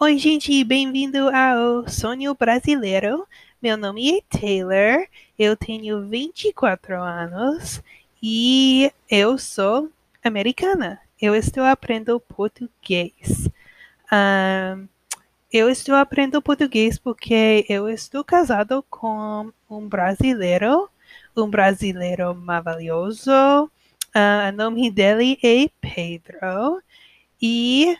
Oi, gente, bem-vindo ao Sonho Brasileiro. Meu nome é Taylor, eu tenho 24 anos e eu sou americana. Eu estou aprendendo português. Um, eu estou aprendendo português porque eu estou casado com um brasileiro, um brasileiro maravilhoso. Uh, o nome dele é Pedro. E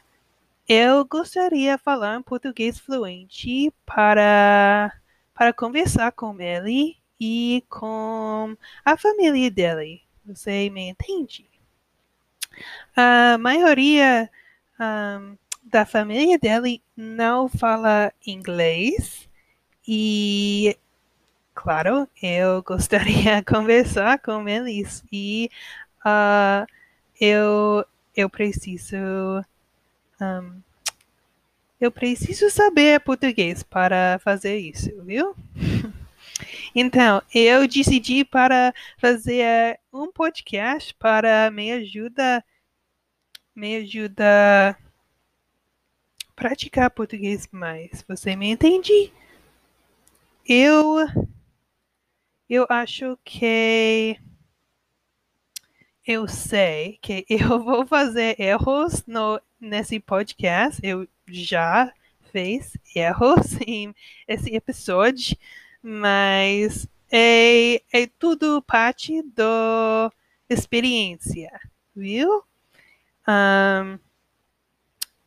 eu gostaria de falar português fluente para, para conversar com ele e com a família dele. Você me entende? A maioria um, da família dele não fala inglês e, claro, eu gostaria de conversar com eles e uh, eu, eu preciso um, eu preciso saber português para fazer isso, viu? Então, eu decidi para fazer um podcast para me ajuda me ajuda praticar português mais. Você me entende? Eu eu acho que eu sei que eu vou fazer erros no nesse podcast. Eu já fiz erros em esse episódio mas é, é tudo parte da experiência, viu? Um,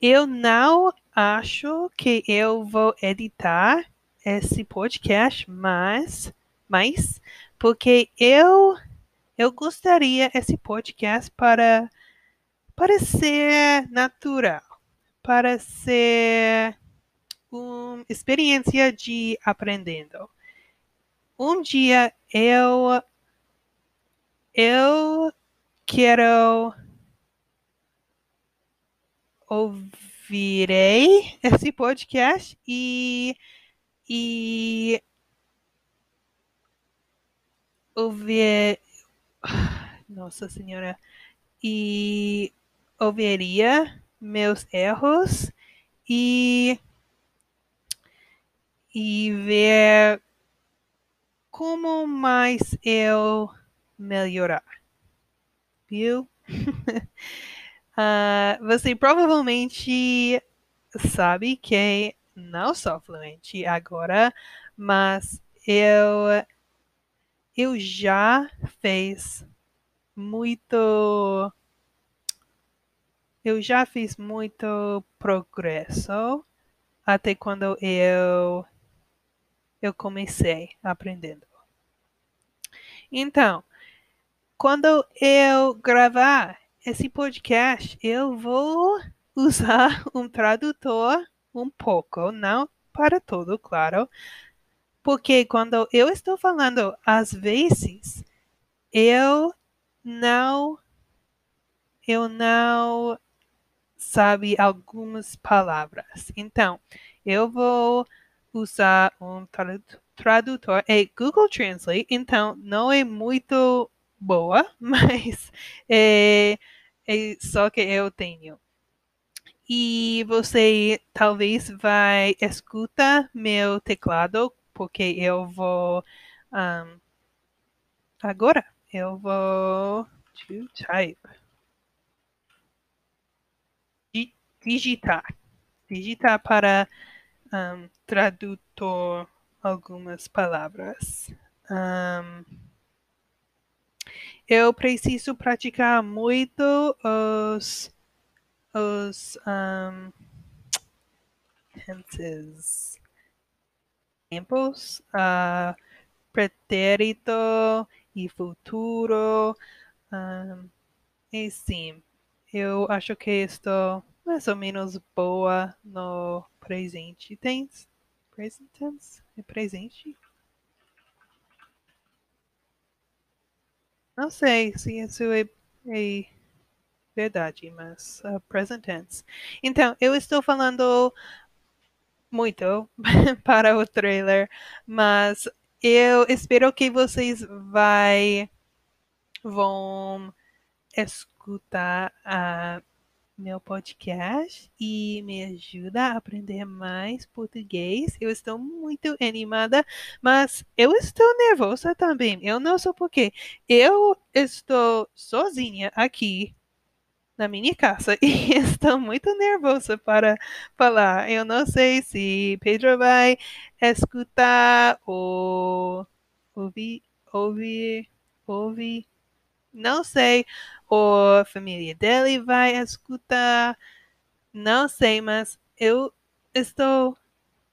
eu não acho que eu vou editar esse podcast, mas, mas porque eu eu gostaria esse podcast para para ser natural, para ser uma experiência de aprendendo. Um dia eu eu quero ouvirei esse podcast e e ouvir nossa senhora e ouviria meus erros e e ver como mais eu melhorar? Viu? uh, você provavelmente sabe que não sou fluente agora, mas eu eu já fiz muito eu já fiz muito progresso até quando eu eu comecei aprendendo. Então, quando eu gravar esse podcast, eu vou usar um tradutor um pouco, não para tudo, claro, porque quando eu estou falando, às vezes, eu não eu não sabe algumas palavras. Então, eu vou usar um tradutor é Google Translate, então não é muito boa, mas é, é só que eu tenho. E você talvez vai escutar meu teclado, porque eu vou um, agora eu vou to type digitar. Digitar para um, tradutor algumas palavras. Um, eu preciso praticar muito os, os um, tenses, tempos, uh, pretérito e futuro. Um, e sim, eu acho que estou mais ou menos boa no presente tense. Present tense? É presente? Não sei se isso é, é verdade, mas uh, present tense. Então, eu estou falando muito para o trailer, mas eu espero que vocês vai, vão escutar a meu podcast e me ajuda a aprender mais português. Eu estou muito animada, mas eu estou nervosa também. Eu não sei porquê. Eu estou sozinha aqui na minha casa e estou muito nervosa para falar. Eu não sei se Pedro vai escutar ou ouvir, ouvir, ouvir. Não sei. Ou a família dele vai escutar. Não sei, mas eu estou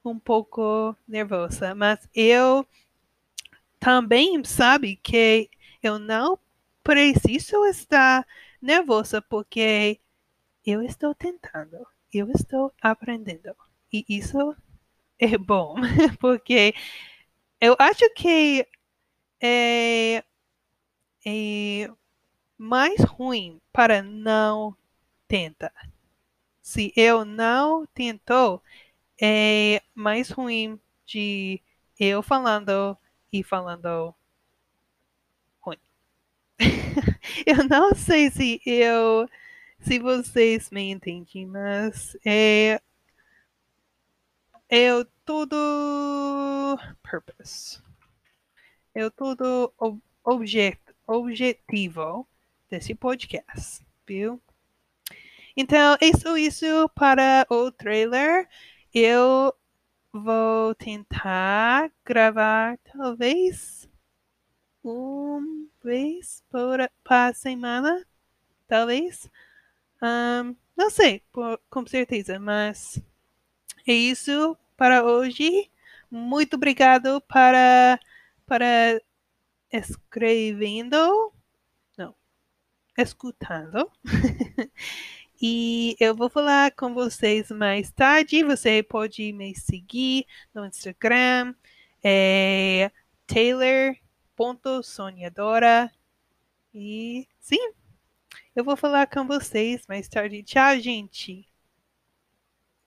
um pouco nervosa. Mas eu também sabe que eu não preciso estar nervosa porque eu estou tentando, eu estou aprendendo. E isso é bom, porque eu acho que é, é mais ruim para não tentar. Se eu não tentou, é mais ruim de eu falando e falando ruim. eu não sei se eu se vocês me entendem, mas é é tudo purpose. É tudo objet, objetivo desse podcast, viu? Então, isso, isso para o trailer. Eu vou tentar gravar talvez uma vez por para semana, talvez. Um, não sei, por, com certeza, mas é isso para hoje. Muito obrigado para para escrevendo, não, escutando. E eu vou falar com vocês mais tarde. Você pode me seguir no Instagram, é taylor.sonhadora. E sim, eu vou falar com vocês mais tarde. Tchau, gente!